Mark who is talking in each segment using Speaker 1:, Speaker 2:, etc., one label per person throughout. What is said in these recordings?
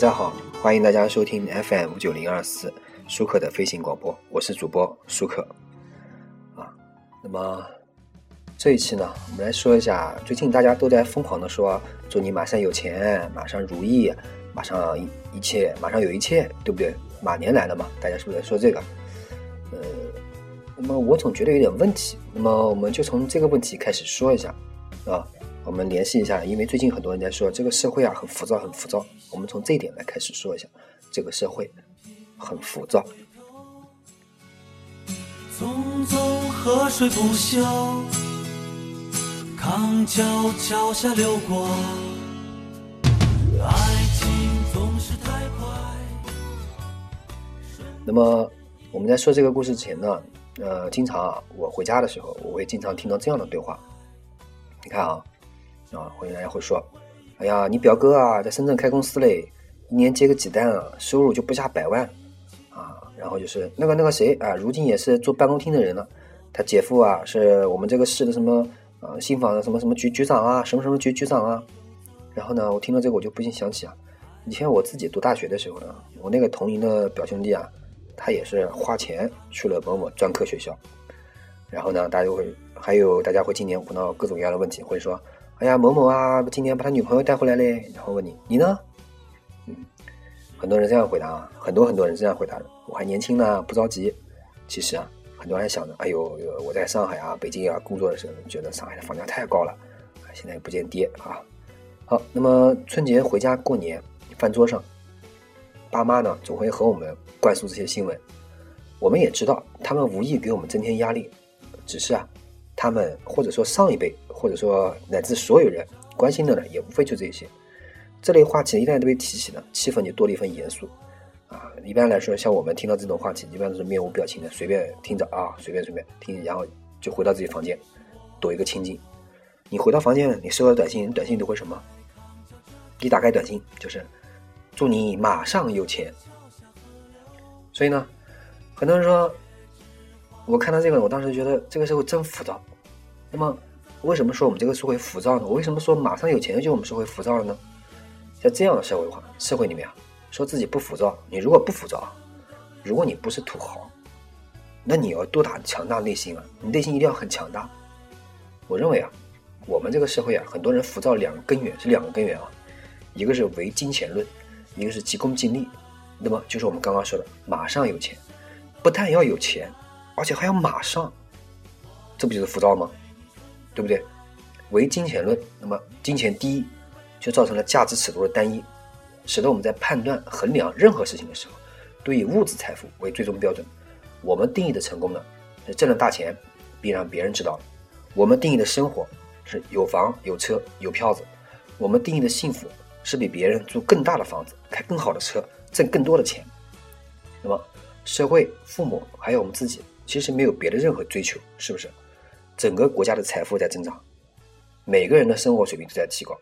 Speaker 1: 大家好，欢迎大家收听 FM 五九零二四舒克的飞行广播，我是主播舒克。啊，那么这一期呢，我们来说一下，最近大家都在疯狂的说，祝你马上有钱，马上如意，马上一一切，马上有一切，对不对？马年来了嘛，大家是不是在说这个？呃，那么我总觉得有点问题，那么我们就从这个问题开始说一下，啊。我们联系一下，因为最近很多人在说这个社会啊很浮躁，很浮躁。我们从这一点来开始说一下，这个社会很浮躁。
Speaker 2: 匆匆河水不休，康桥桥下流过，爱情总是太快。
Speaker 1: 那么我们在说这个故事之前呢，呃，经常啊，我回家的时候，我会经常听到这样的对话。你看啊。啊，会人家会说：“哎呀，你表哥啊，在深圳开公司嘞，一年接个几单啊，收入就不下百万啊。”然后就是那个那个谁啊，如今也是做办公厅的人了，他姐夫啊，是我们这个市的什么啊，信访的什么什么局局长啊，什么什么局局长啊。然后呢，我听到这个我就不禁想起啊，以前我自己读大学的时候呢，我那个同龄的表兄弟啊，他也是花钱去了某某专科学校。然后呢，大家会还有大家会今年碰到各种各样的问题，会说。哎呀，某某啊，今年把他女朋友带回来嘞。然后问你，你呢？嗯，很多人这样回答啊，很多很多人这样回答的。我还年轻呢，不着急。其实啊，很多人想着，哎呦，我在上海啊、北京啊工作的时候，觉得上海的房价太高了，现在不见跌啊。好，那么春节回家过年，饭桌上，爸妈呢总会和我们灌输这些新闻。我们也知道，他们无意给我们增添压力，只是啊，他们或者说上一辈。或者说乃至所有人关心的呢，也无非就这些。这类话题一旦都被提起呢，气氛就多了一份严肃。啊，一般来说，像我们听到这种话题，一般都是面无表情的，随便听着啊，随便随便听，然后就回到自己房间，躲一个清静。你回到房间，你收到短信，短信都会什么？一打开短信就是祝你马上有钱。所以呢，很多人说，我看到这个，我当时觉得这个社会真浮躁。那么。为什么说我们这个社会浮躁呢？我为什么说马上有钱就我们社会浮躁了呢？在这样的社会化社会里面啊，说自己不浮躁，你如果不浮躁，如果你不是土豪，那你要多大强大内心啊？你内心一定要很强大。我认为啊，我们这个社会啊，很多人浮躁两个根源是两个根源啊，一个是唯金钱论，一个是急功近利。那么就是我们刚刚说的马上有钱，不但要有钱，而且还要马上，这不就是浮躁吗？对不对？唯金钱论，那么金钱第一，就造成了价值尺度的单一，使得我们在判断衡量任何事情的时候，都以物质财富为最终标准。我们定义的成功呢，是挣了大钱，并让别人知道了；我们定义的生活是有房有车有票子；我们定义的幸福是比别人住更大的房子、开更好的车、挣更多的钱。那么，社会、父母还有我们自己，其实没有别的任何追求，是不是？整个国家的财富在增长，每个人的生活水平都在提高。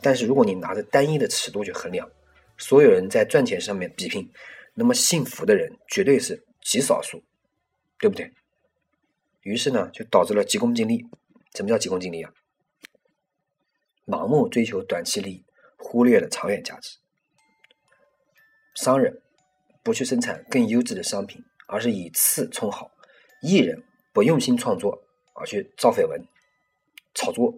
Speaker 1: 但是，如果你拿着单一的尺度去衡量，所有人在赚钱上面比拼，那么幸福的人绝对是极少数，对不对？于是呢，就导致了急功近利。什么叫急功近利啊？盲目追求短期利益，忽略了长远价值。商人不去生产更优质的商品，而是以次充好；艺人不用心创作。啊，去造绯闻、炒作，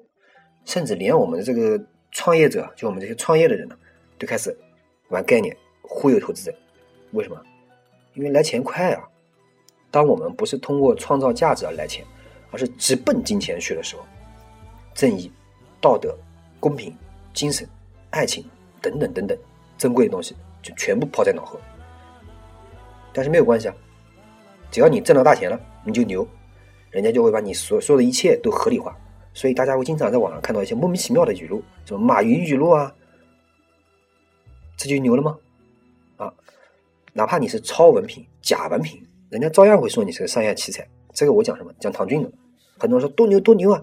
Speaker 1: 甚至连我们的这个创业者，就我们这些创业的人呢，都开始玩概念，忽悠投资者。为什么？因为来钱快啊！当我们不是通过创造价值而来钱，而是直奔金钱去的时候，正义、道德、公平、精神、爱情等等等等珍贵的东西，就全部抛在脑后。但是没有关系啊，只要你挣到大钱了，你就牛。人家就会把你所说的一切都合理化，所以大家会经常在网上看到一些莫名其妙的语录，什么马云语录啊，这就牛了吗？啊，哪怕你是超文凭、假文凭，人家照样会说你是个商业奇才。这个我讲什么？讲唐骏的。很多人说多牛多牛啊，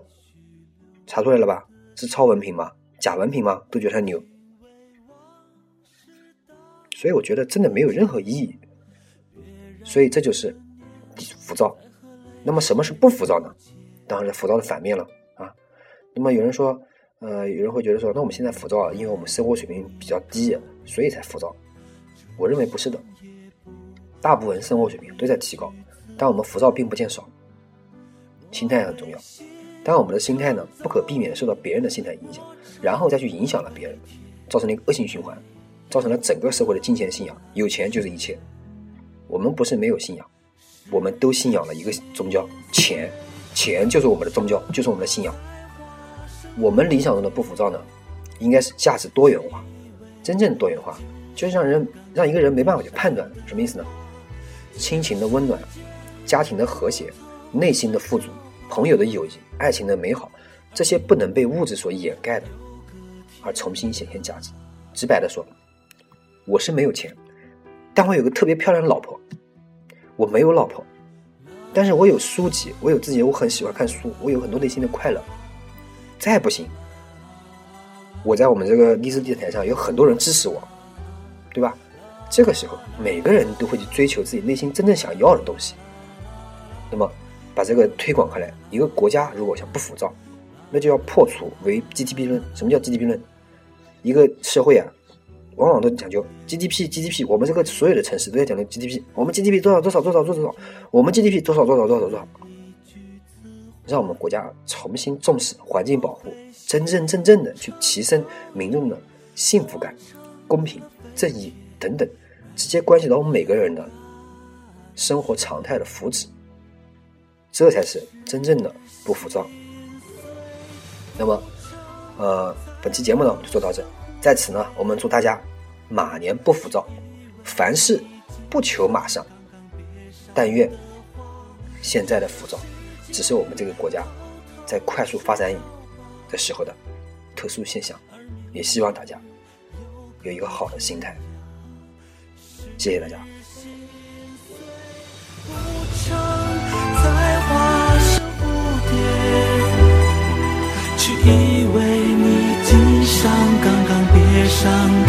Speaker 1: 查出来了吧？是超文凭吗？假文凭吗？都觉得他牛。所以我觉得真的没有任何意义。所以这就是浮躁。那么什么是不浮躁呢？当然是浮躁的反面了啊。那么有人说，呃，有人会觉得说，那我们现在浮躁，因为我们生活水平比较低，所以才浮躁？我认为不是的，大部分生活水平都在提高，但我们浮躁并不见少。心态很重要，但我们的心态呢不可避免的受到别人的心态影响，然后再去影响了别人，造成了一个恶性循环，造成了整个社会的金钱信仰，有钱就是一切。我们不是没有信仰，我们都信仰了一个宗教，钱，钱就是我们的宗教，就是我们的信仰。我们理想中的不浮躁呢，应该是价值多元化。真正多元化，就是让人让一个人没办法去判断什么意思呢？亲情的温暖，家庭的和谐，内心的富足，朋友的友谊，爱情的美好，这些不能被物质所掩盖的，而重新显现价值。直白的说，我是没有钱，但我有个特别漂亮的老婆。我没有老婆，但是我有书籍，我有自己，我很喜欢看书，我有很多内心的快乐。再不行，我在我们这个励志电台上有很多人支持我，对吧？这个时候，每个人都会去追求自己内心真正想要的东西。那么，把这个推广开来，一个国家如果想不浮躁，那就要破除为 GDP 论。什么叫 GDP 论？一个社会啊，往往都讲究 GDP，GDP。我们这个所有的城市都在讲究 GDP，我们 GDP 多少多少多少多少，我们 GDP 多少多少多少多少。让我们国家重新重视环境保护，真真正正的去提升民众的幸福感、公平、正义等等，直接关系到我们每个人的生活常态的福祉，这才是真正的不浮躁。那么，呃，本期节目呢，我们就做到这。在此呢，我们祝大家马年不浮躁，凡事不求马上，但愿现在的浮躁。只是我们这个国家在快速发展的时候的特殊现象，也希望大家有一个好的心态。谢谢大家。
Speaker 2: 而明日，明日有个天。